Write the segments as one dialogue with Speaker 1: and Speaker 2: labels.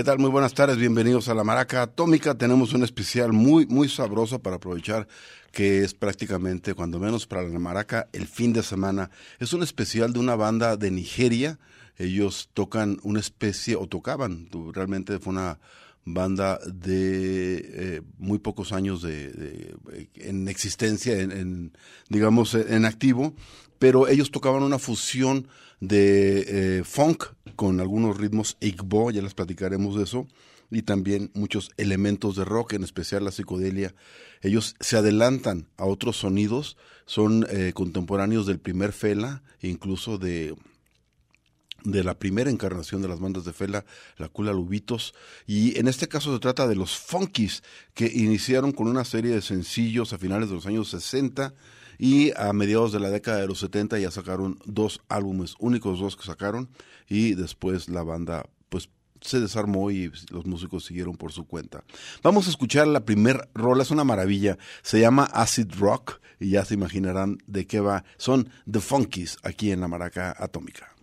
Speaker 1: ¿Qué tal? Muy buenas tardes, bienvenidos a la Maraca Atómica. Tenemos un especial muy, muy sabroso para aprovechar que es prácticamente, cuando menos para la Maraca, el fin de semana. Es un especial de una banda de Nigeria. Ellos tocan una especie, o tocaban, realmente fue una banda de eh, muy pocos años de, en existencia, en, digamos, en activo, pero ellos tocaban una fusión de eh, funk con algunos ritmos Igbo, ya les platicaremos de eso, y también muchos elementos de rock, en especial la psicodelia. Ellos se adelantan a otros sonidos, son eh, contemporáneos del primer Fela, incluso de de la primera encarnación de las bandas de Fela, la Cula Lubitos, y en este caso se trata de los Funkies, que iniciaron con una serie de sencillos a finales de los años 60 y a mediados de la década de los 70 ya sacaron dos álbumes, únicos dos que sacaron y después la banda pues se desarmó y los músicos siguieron por su cuenta. Vamos a escuchar la primer rola, es una maravilla, se llama Acid Rock y ya se imaginarán de qué va. Son The Funkies aquí en la Maraca Atómica.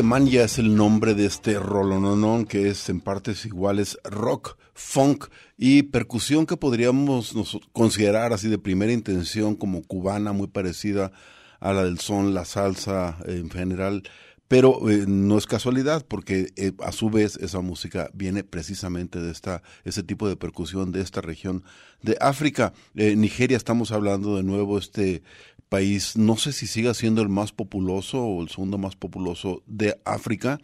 Speaker 1: Manya es el nombre de este rolononón que es en partes iguales rock, funk y percusión que podríamos considerar así de primera intención como cubana, muy parecida a la del son, la salsa en general, pero eh, no es casualidad porque eh, a su vez esa música viene precisamente de esta ese tipo de percusión de esta región de África. Eh, Nigeria estamos hablando de nuevo este país, no sé si siga siendo el más populoso o el segundo más populoso de África,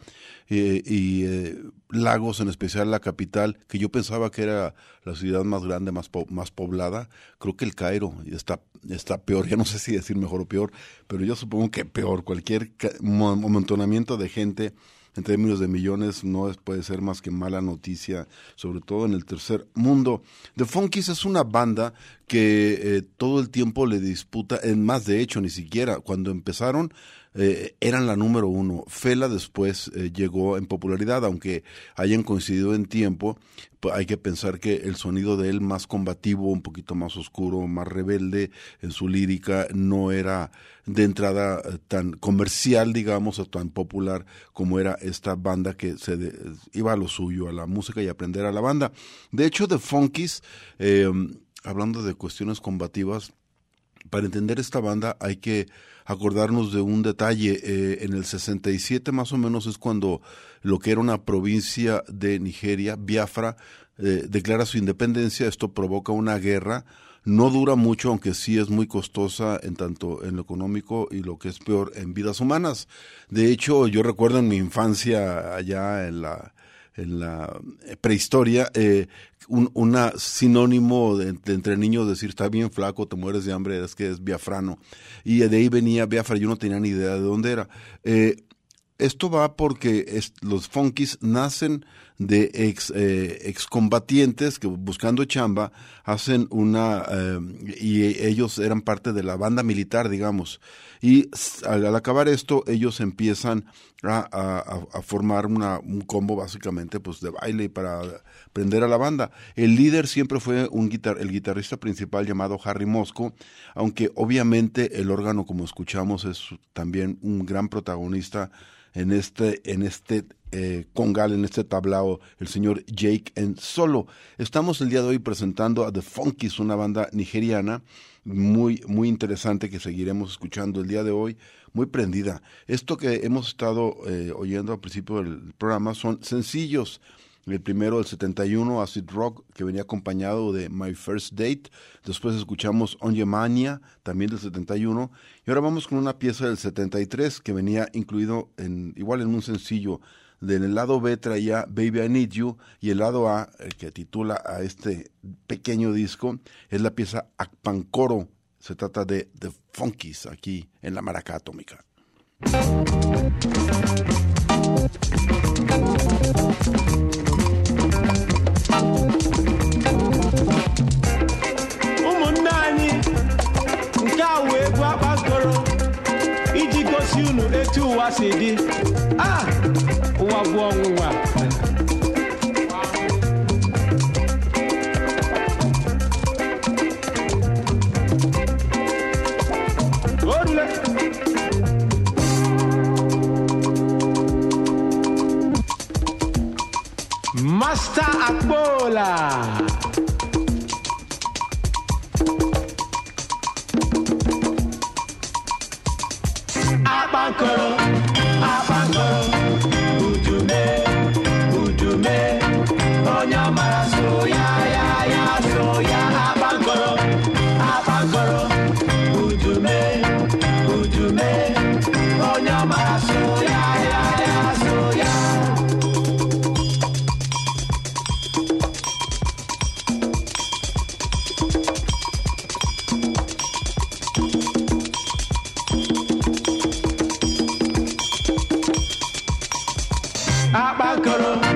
Speaker 1: eh, y eh, Lagos, en especial la capital, que yo pensaba que era la ciudad más grande, más, más poblada, creo que el Cairo está, está peor, ya no sé si decir mejor o peor, pero yo supongo que peor, cualquier amontonamiento de gente en términos de millones no puede ser más que mala noticia, sobre todo en el tercer mundo. The Funkies es una banda que eh, todo el tiempo le disputa, en más de hecho ni siquiera, cuando empezaron eh, eran la número uno. Fela después eh, llegó en popularidad, aunque hayan coincidido en tiempo, pues hay que pensar que el sonido de él más combativo, un poquito más oscuro, más rebelde en su lírica, no era de entrada eh, tan comercial, digamos, o tan popular como era esta banda que se iba a lo suyo, a la música y aprender a la banda. De hecho, The Funkies, hablando de cuestiones combativas, para entender esta banda hay que acordarnos de un detalle. Eh, en el 67 más o menos es cuando lo que era una provincia de Nigeria, Biafra, eh, declara su independencia. Esto provoca una guerra. No dura mucho, aunque sí es muy costosa en tanto en lo económico y lo que es peor en vidas humanas. De hecho, yo recuerdo en mi infancia allá en la en la prehistoria, eh, un una sinónimo de, entre niños decir está bien flaco, te mueres de hambre, es que es biafrano. Y de ahí venía Biafra, yo no tenía ni idea de dónde era. Eh, esto va porque los funkis nacen de ex, eh, excombatientes que buscando chamba hacen una eh, y ellos eran parte de la banda militar digamos. Y al, acabar esto ellos empiezan a, a, formar una, un combo básicamente pues de baile para prender a la banda. El líder siempre fue un guitar el guitarrista principal llamado Harry Mosco aunque obviamente el órgano como escuchamos es también un gran protagonista en este, en este eh, congal, en este tablao, el señor Jake en solo. Estamos el día de hoy presentando a The Funkies, una banda nigeriana muy, muy interesante que seguiremos escuchando el día de hoy, muy prendida. Esto que hemos estado eh, oyendo al principio del programa son sencillos el primero del 71, Acid Rock, que venía acompañado de My First Date. Después escuchamos On Mania, también del 71. Y ahora vamos con una pieza del 73 que venía incluido igual en un sencillo. En el lado B traía Baby I Need You y el lado A, el que titula a este pequeño disco, es la pieza Akpankoro. Se trata de The Funkies aquí en la Maraca Atómica.
Speaker 2: Ụmụnne anyị nke a wee egwu akpakọrọ iji gosi unu etu ụwa si dị. A ụwa bụ ọnwụnwa. Master Akbola.
Speaker 3: I gotta.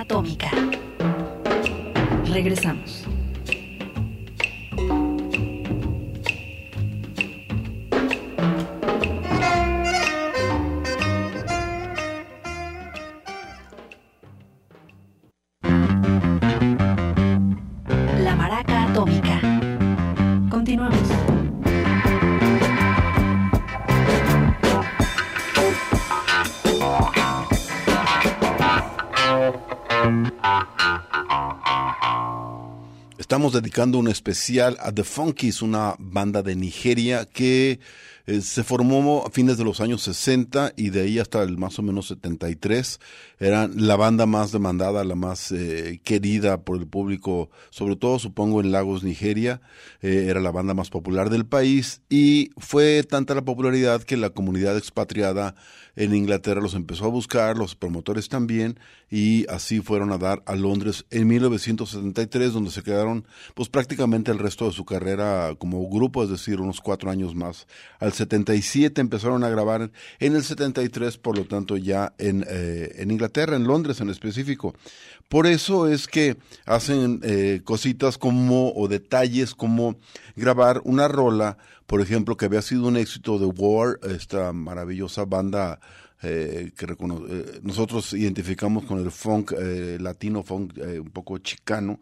Speaker 3: Atómica. Regresamos.
Speaker 1: Estamos dedicando un especial a The Funkies, una banda de Nigeria que eh, se formó a fines de los años 60 y de ahí hasta el más o menos 73. Eran la banda más demandada, la más eh, querida por el público, sobre todo supongo en Lagos, Nigeria. Eh, era la banda más popular del país y fue tanta la popularidad que la comunidad expatriada en Inglaterra los empezó a buscar, los promotores también, y así fueron a dar a Londres en 1973, donde se quedaron pues prácticamente el resto de su carrera como grupo, es decir, unos cuatro años más. Al 77 empezaron a grabar en el 73, por lo tanto ya en, eh, en Inglaterra, en Londres en específico. Por eso es que hacen eh, cositas como, o detalles como grabar una rola, por ejemplo, que había sido un éxito de War, esta maravillosa banda eh, que eh, nosotros identificamos con el funk eh, latino, funk eh, un poco chicano.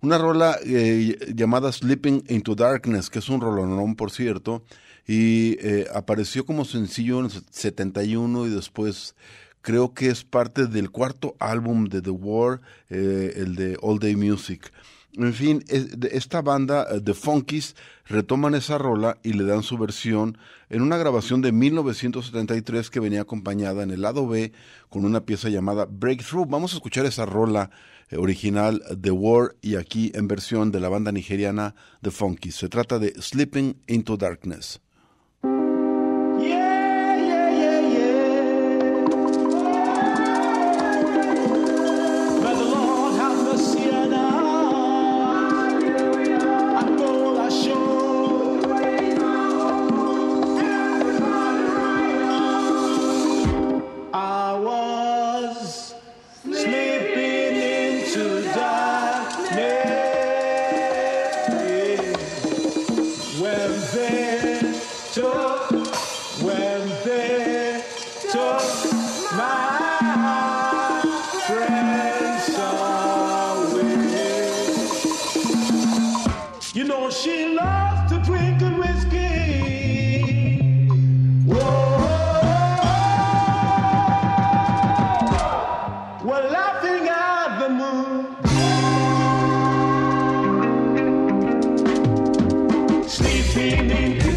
Speaker 1: Una rola eh, llamada Sleeping into Darkness, que es un rolonón, por cierto, y apareció como sencillo en el 71 y después creo que es parte del cuarto álbum de The War, el de All Day Music. En fin, esta banda, eh, The Funkies, retoman esa rola y le dan su versión en una grabación de 1973 que venía acompañada en el lado B con una pieza llamada Breakthrough. Vamos a escuchar esa rola eh, original The War y aquí en versión de la banda nigeriana The Funkies. Se trata de Sleeping into Darkness.
Speaker 2: Sleeping into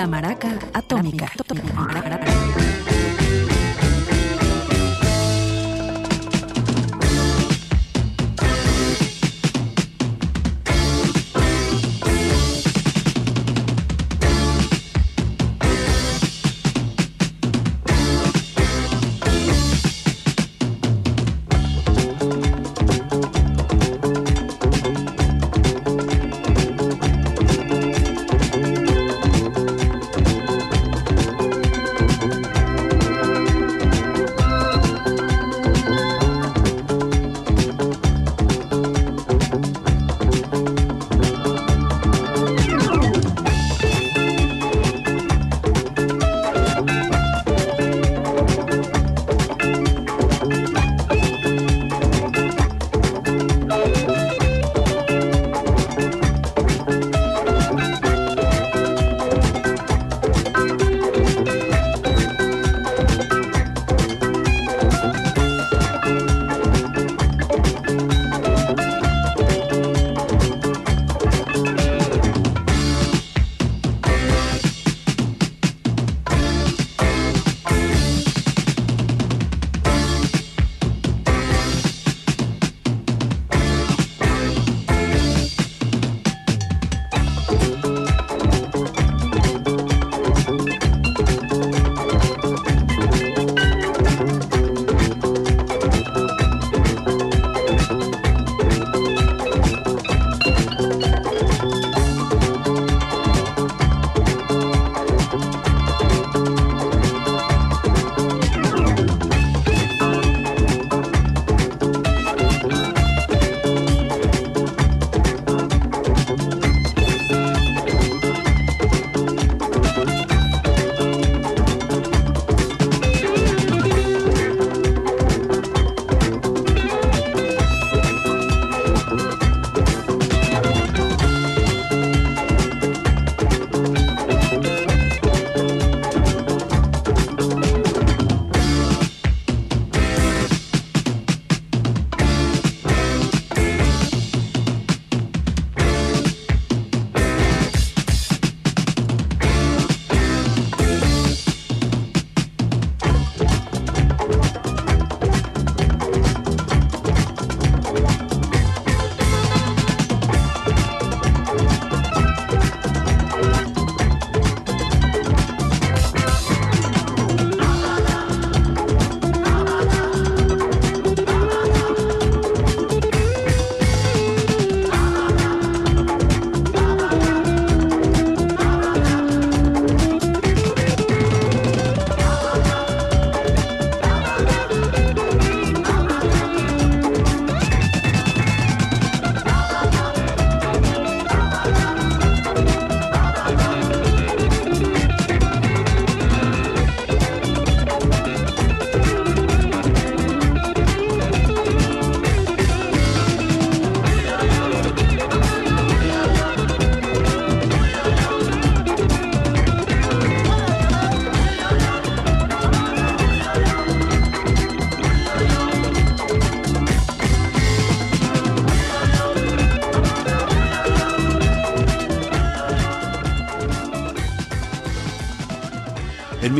Speaker 3: La Maraca Atómica.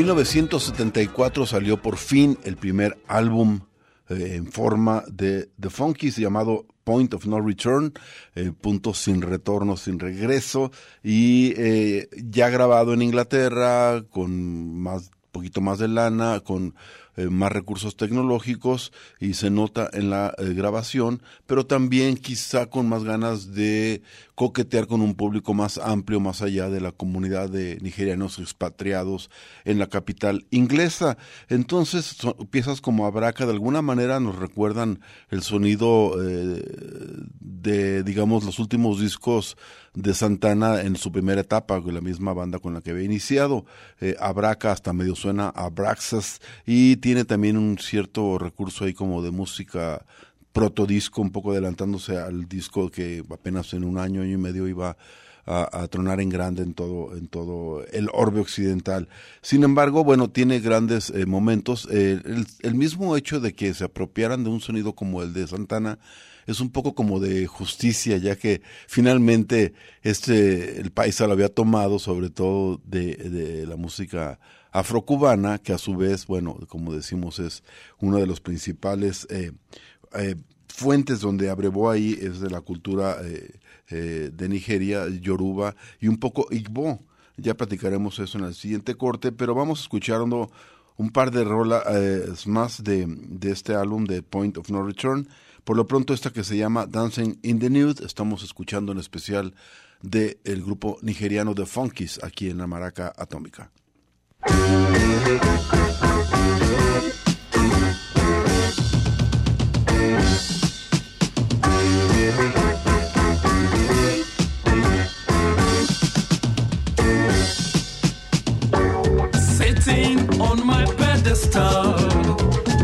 Speaker 1: 1974 salió por fin el primer álbum eh, en forma de The Funkies llamado Point of No Return, eh, punto sin retorno, sin regreso, y eh, ya grabado en Inglaterra con más poquito más de lana, con eh, más recursos tecnológicos y se nota en la grabación, pero también quizá con más ganas de coquetear con un público más amplio, más allá de la comunidad de nigerianos expatriados en la capital inglesa. Entonces, piezas como Abraca de alguna manera nos recuerdan el sonido eh, de, digamos, los últimos discos de Santana en su primera etapa, con la misma banda con la que había iniciado. Eh, Abraca hasta medio suena a Abraxas y tiene también un cierto recurso ahí como de música protodisco, un poco adelantándose al disco que apenas en un año, año y medio iba a, tronar en grande en todo, en todo el orbe occidental. Sin embargo, bueno, tiene grandes eh, momentos. Eh, el, mismo hecho de que se apropiaran de un sonido como el de Santana es un poco como de justicia, ya que finalmente este el país lo había tomado, sobre todo de, de la música afrocubana, que a su vez, bueno, como decimos, es uno de los principales eh, eh, fuentes donde abrevó ahí es de la cultura eh, eh, de Nigeria, Yoruba y un poco Igbo. Ya platicaremos eso en el siguiente corte, pero vamos escuchando un par de rolas más de, de este álbum de Point of No Return. Por lo pronto esta que se llama Dancing in the Nude, estamos escuchando en especial del el grupo nigeriano The Funkies aquí en la Maraca Atómica.
Speaker 4: Pedestal,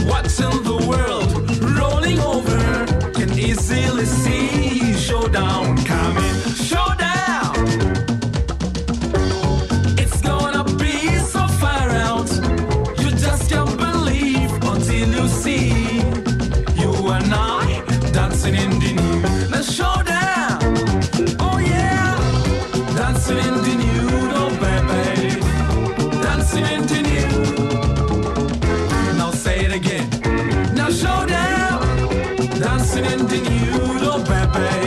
Speaker 4: watching the world rolling over, can easily see Dancing into you, oh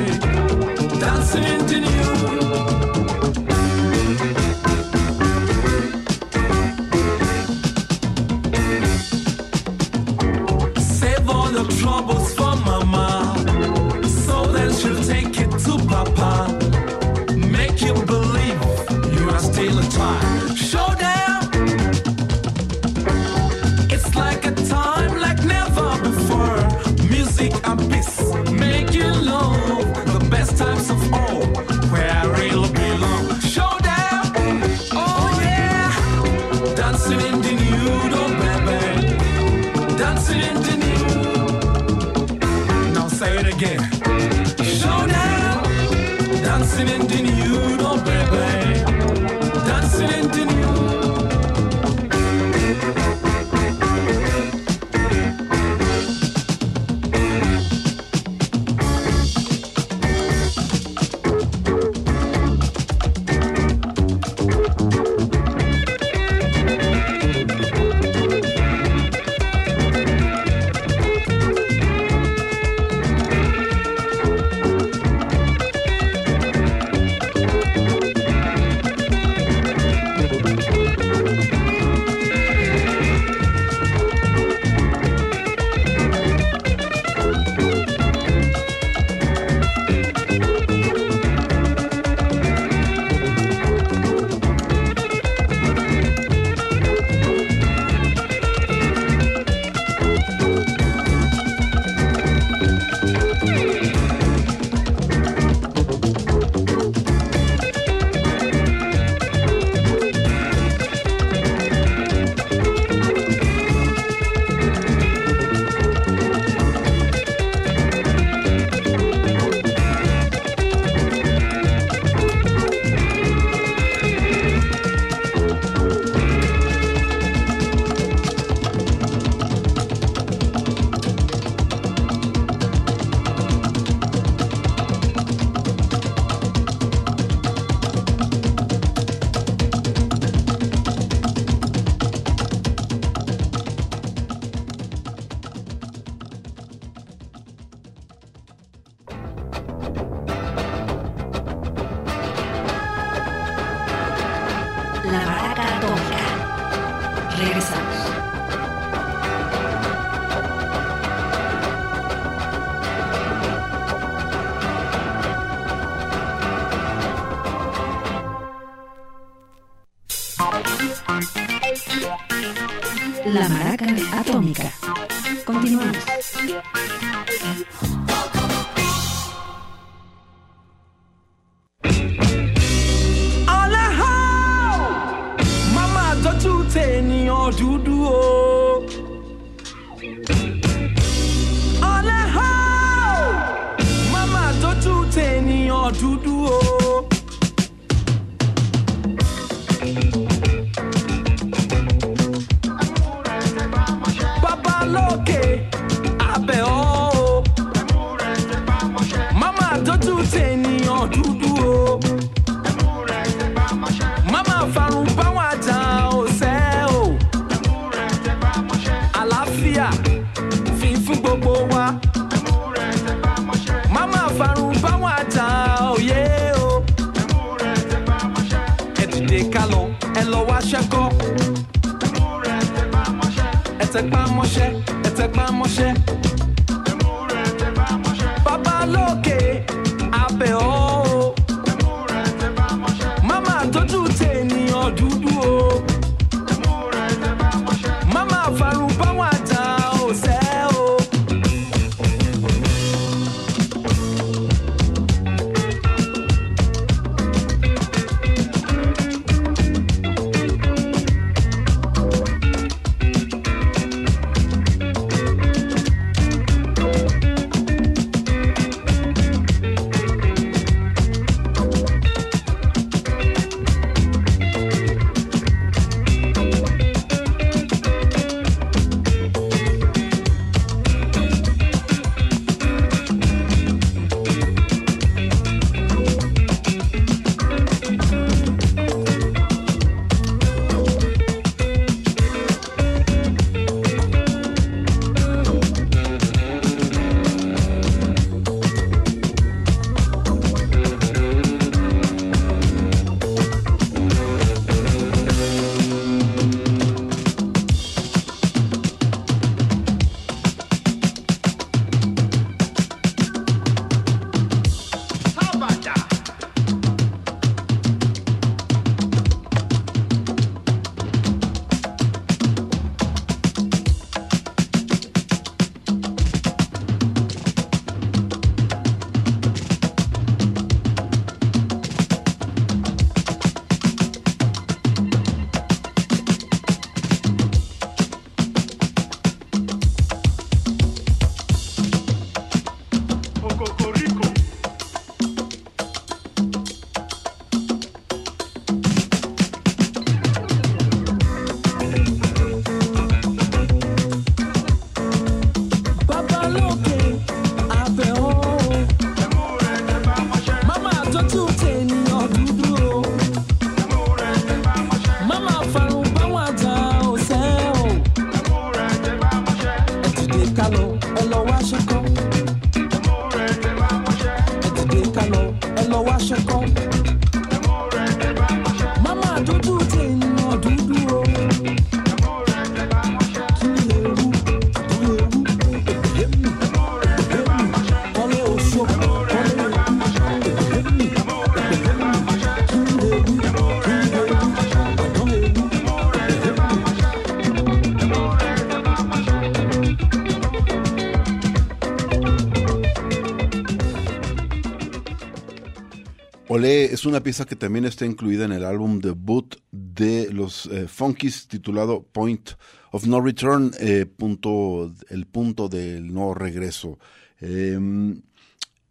Speaker 1: Es una pieza que también está incluida en el álbum debut de los eh, Funkies titulado Point of No Return, eh, punto, el punto del no regreso. Em,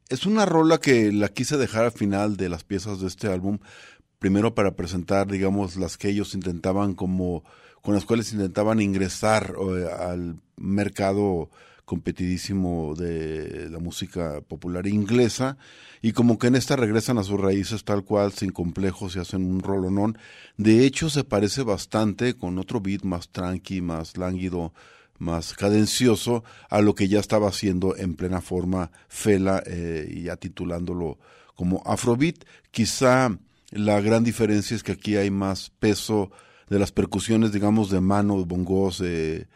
Speaker 1: es una rola que la quise dejar al final de las piezas de este álbum, primero para presentar, digamos, las que ellos intentaban como, con las cuales intentaban ingresar eh, al mercado competidísimo de la música popular inglesa y como que en esta regresan a sus raíces tal cual, sin complejos y hacen un rolonón. De hecho se parece bastante con otro beat más tranqui, más lánguido, más cadencioso a lo que ya estaba haciendo en plena forma Fela eh, y ya titulándolo como Afrobeat. Quizá la gran diferencia es que aquí hay más peso de las percusiones, digamos, de mano, bongos, eh,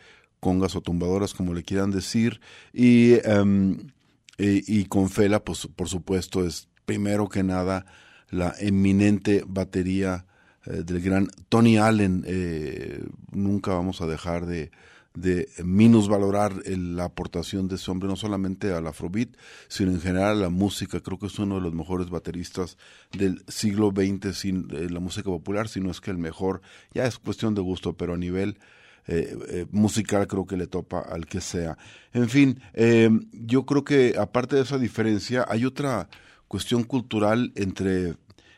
Speaker 1: congas o tumbadoras, como le quieran decir, y, em, y, y con Fela, pues por supuesto, es primero que nada la eminente batería eh, del gran Tony Allen. Eh, nunca vamos a dejar de, de minusvalorar el- la aportación de ese hombre, no solamente al afrobeat, sino en general a la música. Creo que es uno de los mejores bateristas del siglo XX, sin eh, la música popular, si no es que el mejor. Ya es cuestión de gusto, pero a nivel eh, eh, musical creo que le topa al que sea. En fin, eh, yo creo que aparte de esa diferencia, hay otra cuestión cultural entre,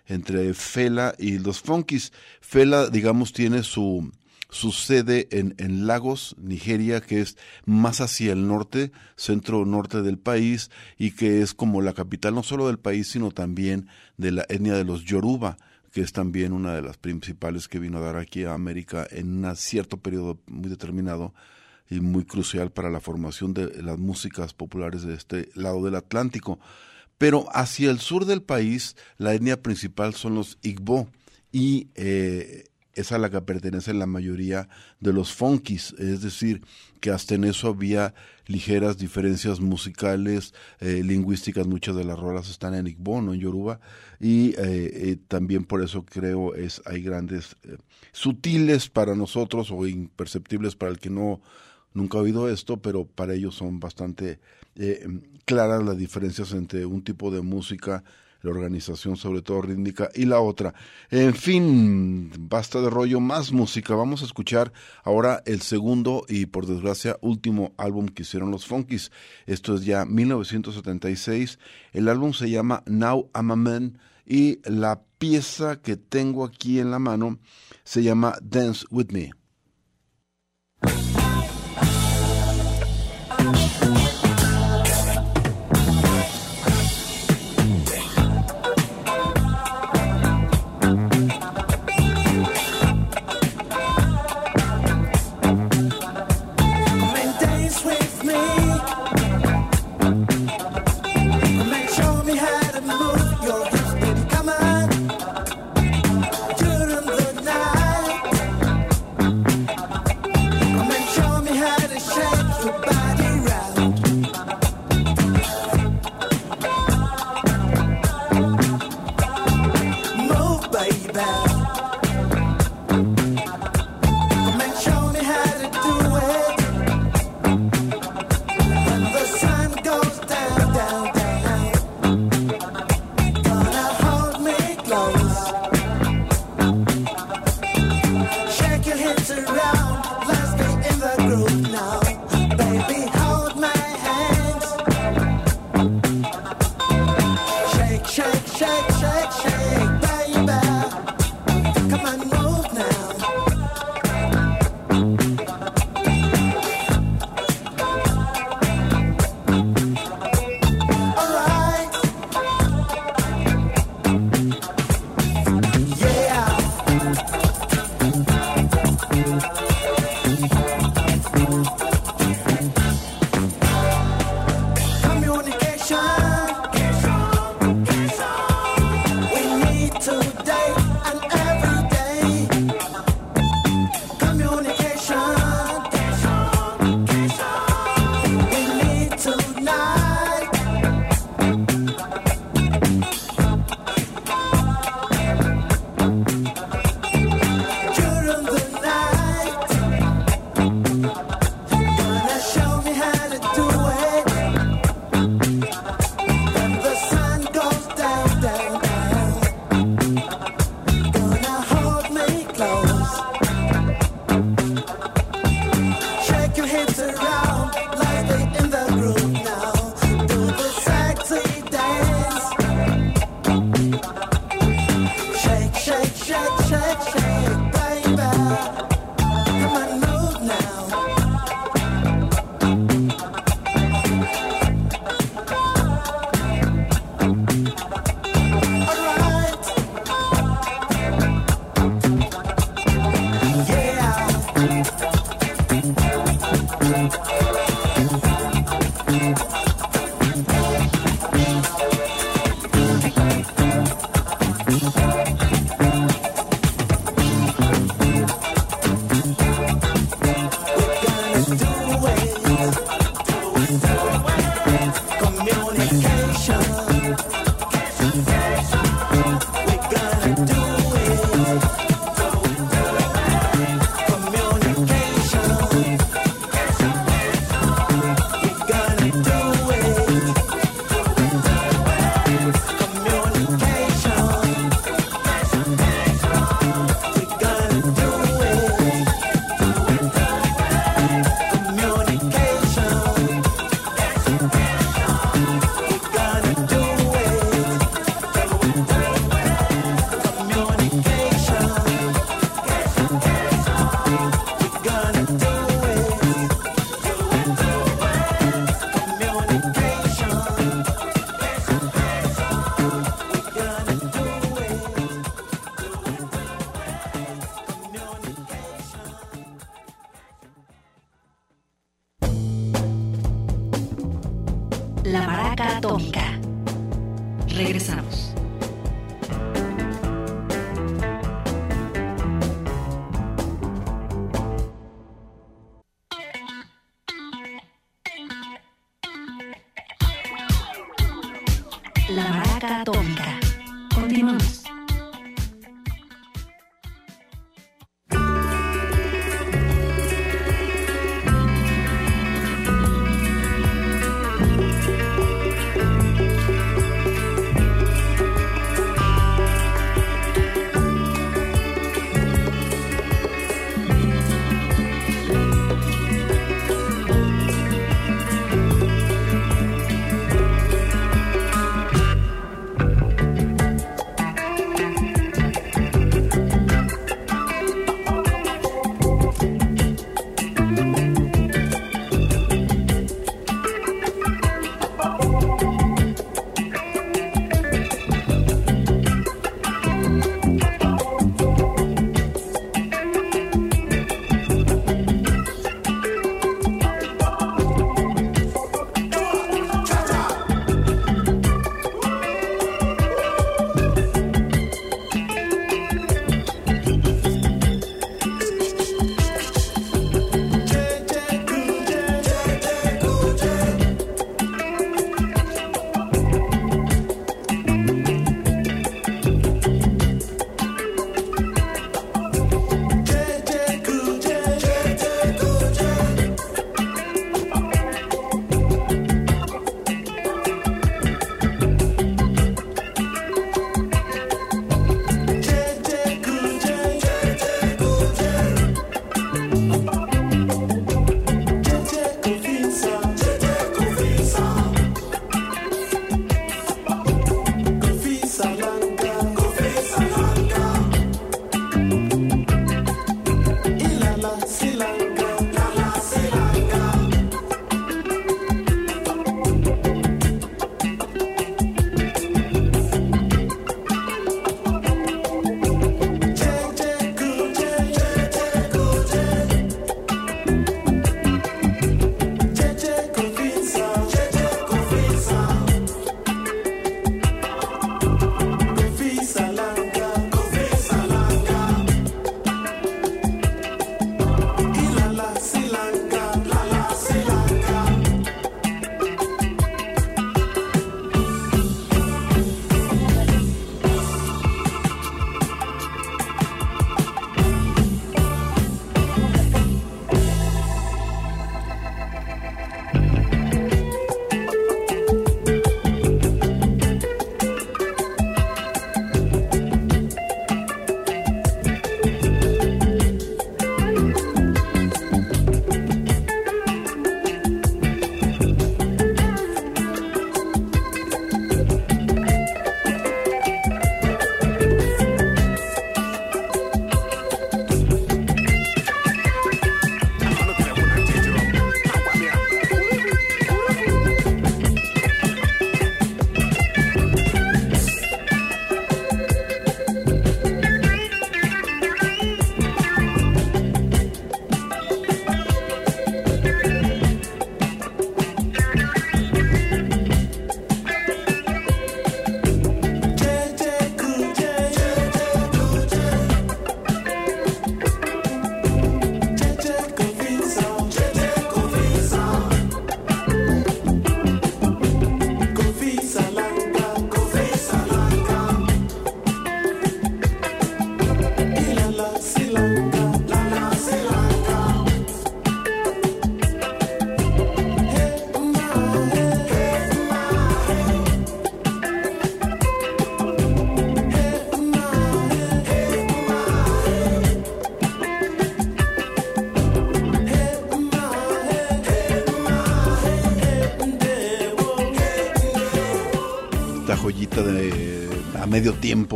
Speaker 1: entre Fela y los Funkies. Fela, digamos, tiene su, su sede en, en Lagos, Nigeria, que es más hacia el norte, centro-norte del país, y que es como la capital no solo del país, sino también de la etnia de los Yoruba que es también una de las principales que vino a dar aquí a América en un cierto periodo muy determinado y muy crucial para la formación de las músicas populares de este lado del Atlántico. Pero hacia el sur del país, la etnia principal son los Igbo y eh,
Speaker 5: es a la que pertenecen la mayoría de los funkis, es decir, que hasta en eso había ligeras diferencias musicales, eh, lingüísticas, muchas de las rolas están en Igbo, no en Yoruba, y eh, eh, también por eso creo es hay grandes sutiles para nosotros o imperceptibles para el que no nunca ha oído esto, pero para ellos son bastante claras las diferencias entre un tipo de música, la organización sobre todo rítmica y la otra. En fin, basta de rollo, más música. Vamos a escuchar ahora el segundo y por desgracia último álbum que hicieron los Funkies. Esto es ya 1976. El álbum se llama Now I'm a Man y la pieza que tengo aquí en la mano se llama Dance With Me.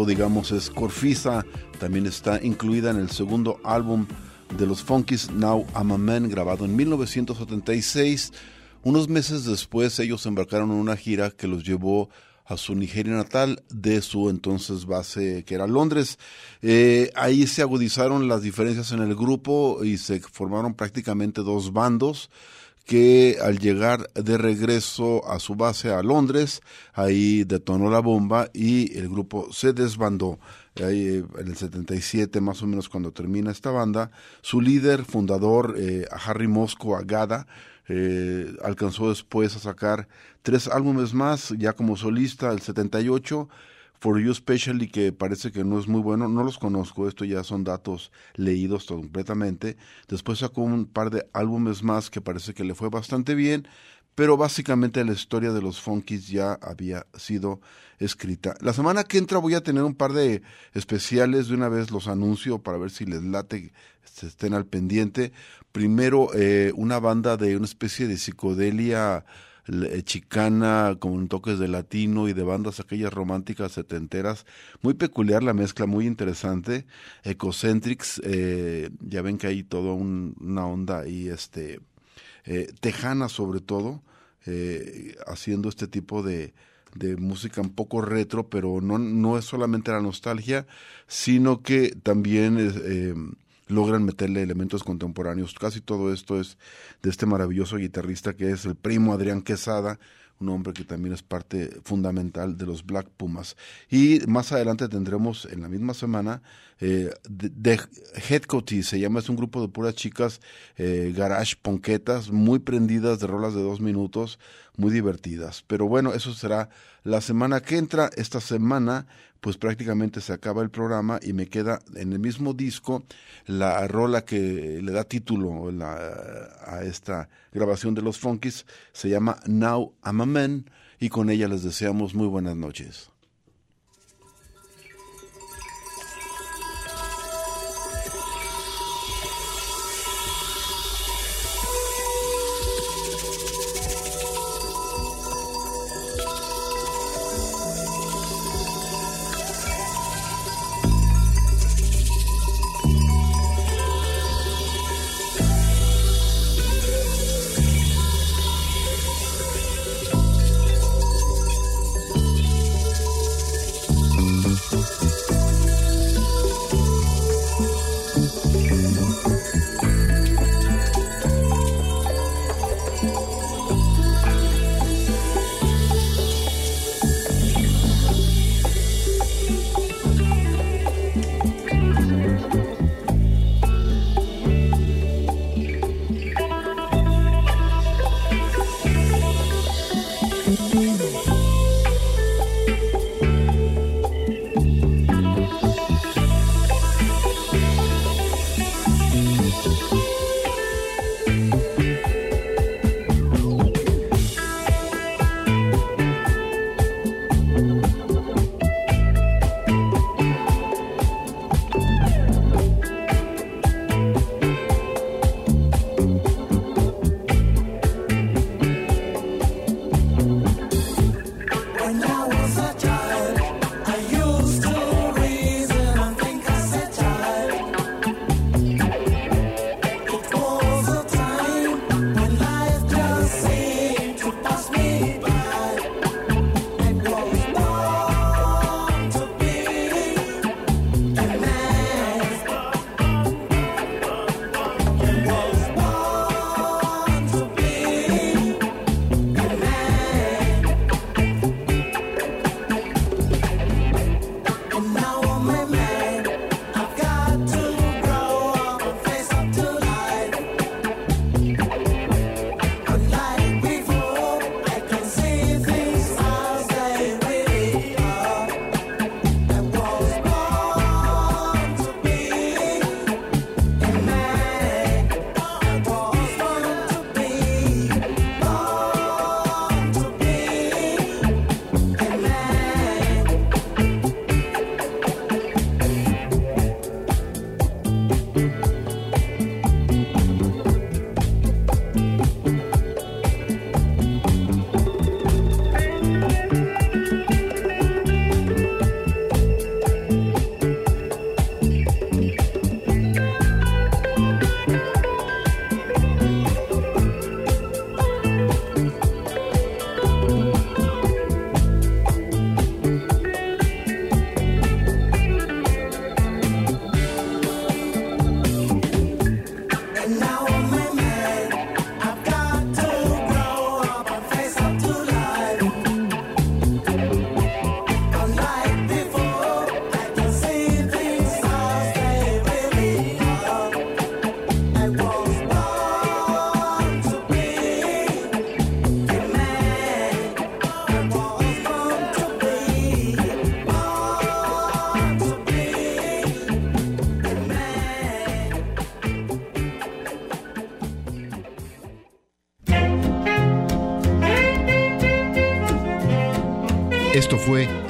Speaker 1: Digamos, es Corfisa. También está incluida en el segundo álbum de los Funkies, Now I'm a Man, grabado en 1976. Unos meses después ellos embarcaron en una gira que los llevó a su Nigeria natal de su entonces base que era Londres. Eh, ahí se agudizaron las diferencias en el grupo y se formaron prácticamente dos bandos que al llegar de regreso a su base a Londres, ahí detonó la bomba y el grupo se desbandó. Eh, en el 77, más o menos cuando termina esta banda, su líder, fundador, eh, Harry Mosco Agada, Eh, alcanzó después a sacar tres álbumes más, ya como solista, el 78, For You Specially, que parece que no es muy bueno, no los conozco, esto ya son datos leídos completamente. Después sacó un par de álbumes más que parece que le fue bastante bien, pero básicamente la historia de los Funkies ya había sido escrita. La semana que entra voy a tener un par de especiales, de una vez los anuncio para ver si les late, se estén al pendiente. Primero, eh, una banda de una especie de psicodelia chicana con toques de latino y de bandas aquellas románticas setenteras. Muy peculiar la mezcla, muy interesante. Ecocentrics, eh, ya ven que hay toda un- una onda y este eh, tejana sobre todo, eh, haciendo este tipo de, de música un poco retro, pero no, no es solamente la nostalgia, sino que también logran meterle elementos contemporáneos. Casi todo esto es de este maravilloso guitarrista que es el primo Adrián Quesada, un hombre que también es parte fundamental de los Black Pumas. Y más adelante tendremos en la misma semana eh, de, de se llama, es un grupo de puras chicas eh, garage ponquetas, muy prendidas de rolas de dos minutos, muy divertidas. Pero bueno, eso será la semana que entra. Esta semana, pues prácticamente se acaba el programa y me queda en el mismo disco la rola que le da título a esta grabación de los Funkies, se llama Now I'm a Man y con ella les deseamos muy buenas noches.